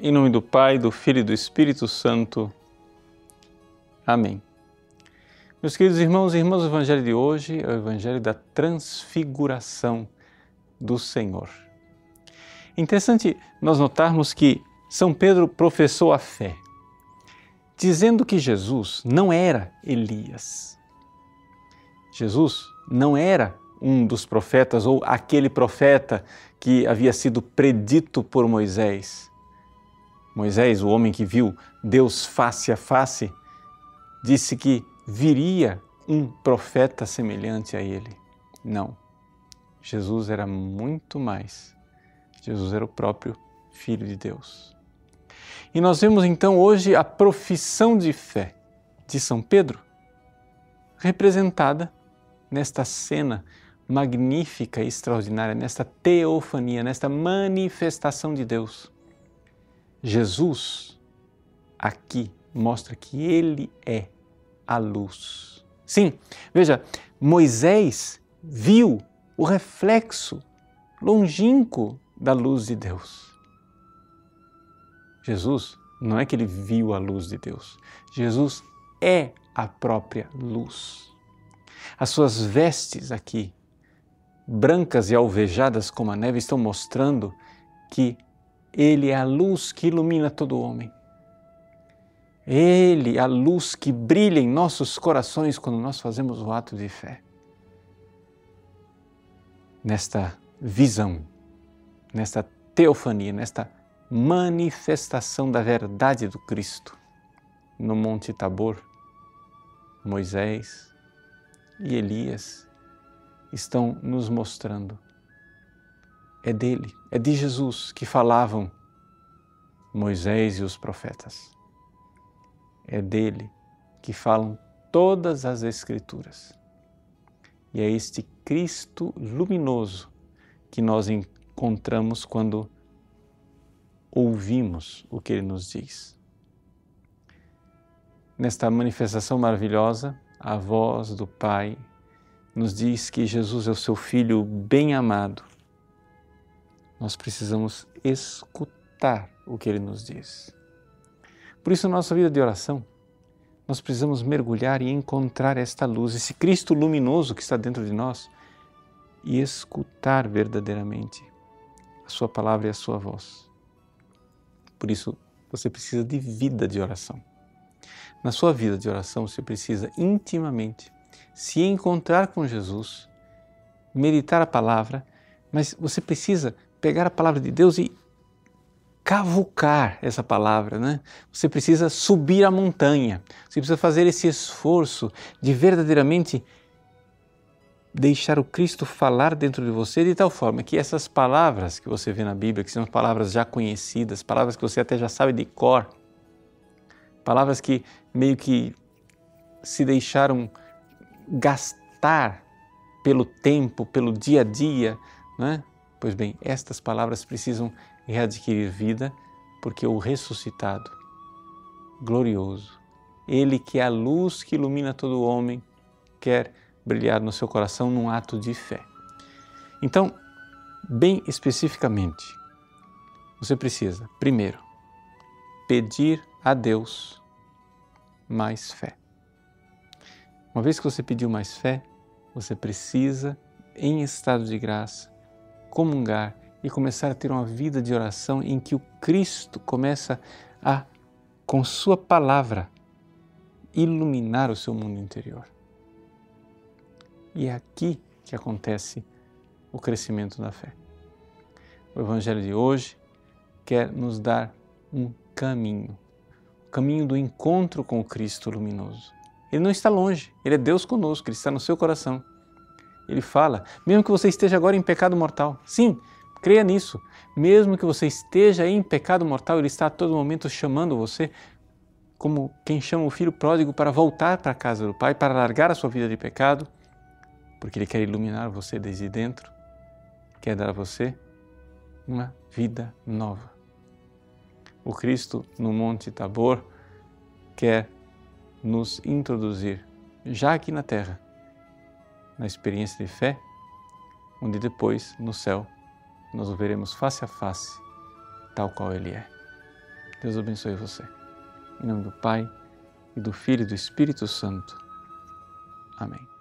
Em nome do Pai, do Filho e do Espírito Santo. Amém. Meus queridos irmãos e irmãs, o Evangelho de hoje é o Evangelho da transfiguração do Senhor. Interessante nós notarmos que São Pedro professou a fé, dizendo que Jesus não era Elias. Jesus não era um dos profetas ou aquele profeta que havia sido predito por Moisés Moisés, o homem que viu Deus face a face, disse que viria um profeta semelhante a ele. Não. Jesus era muito mais. Jesus era o próprio Filho de Deus. E nós vemos então hoje a profissão de fé de São Pedro, representada nesta cena magnífica e extraordinária, nesta teofania, nesta manifestação de Deus Jesus aqui mostra que ele é a luz. Sim, veja, Moisés viu o reflexo longínquo da luz de Deus. Jesus não é que ele viu a luz de Deus, Jesus é a própria luz. As suas vestes aqui, brancas e alvejadas como a neve, estão mostrando que ele é a luz que ilumina todo homem. Ele é a luz que brilha em nossos corações quando nós fazemos o ato de fé. Nesta visão, nesta teofania, nesta manifestação da verdade do Cristo no Monte Tabor, Moisés e Elias estão nos mostrando é dele, é de Jesus que falavam Moisés e os profetas. É dele que falam todas as Escrituras. E é este Cristo luminoso que nós encontramos quando ouvimos o que ele nos diz. Nesta manifestação maravilhosa, a voz do Pai nos diz que Jesus é o seu Filho bem amado nós precisamos escutar o que ele nos diz. Por isso, na nossa vida de oração, nós precisamos mergulhar e encontrar esta luz, esse Cristo luminoso que está dentro de nós e escutar verdadeiramente a Sua palavra e a Sua voz. Por isso, você precisa de vida de oração. Na sua vida de oração, você precisa intimamente se encontrar com Jesus, meditar a palavra, mas você precisa pegar a palavra de Deus e cavucar essa palavra, né? Você precisa subir a montanha, você precisa fazer esse esforço de verdadeiramente deixar o Cristo falar dentro de você de tal forma que essas palavras que você vê na Bíblia, que são palavras já conhecidas, palavras que você até já sabe de cor, palavras que meio que se deixaram gastar pelo tempo, pelo dia a dia, né? Pois bem, estas palavras precisam readquirir vida, porque o ressuscitado, glorioso, ele que é a luz que ilumina todo homem, quer brilhar no seu coração num ato de fé. Então, bem especificamente, você precisa, primeiro, pedir a Deus mais fé. Uma vez que você pediu mais fé, você precisa, em estado de graça, comungar e começar a ter uma vida de oração em que o Cristo começa a, com Sua palavra, iluminar o seu mundo interior. E é aqui que acontece o crescimento da fé. O Evangelho de hoje quer nos dar um caminho, o caminho do encontro com o Cristo luminoso. Ele não está longe, ele é Deus conosco, ele está no seu coração. Ele fala, mesmo que você esteja agora em pecado mortal. Sim, creia nisso. Mesmo que você esteja em pecado mortal, Ele está a todo momento chamando você, como quem chama o filho pródigo para voltar para a casa do Pai, para largar a sua vida de pecado, porque Ele quer iluminar você desde dentro, quer dar a você uma vida nova. O Cristo no Monte Tabor quer nos introduzir, já aqui na terra, na experiência de fé, onde depois, no céu, nós o veremos face a face, tal qual Ele é. Deus abençoe você. Em nome do Pai, e do Filho e do Espírito Santo. Amém.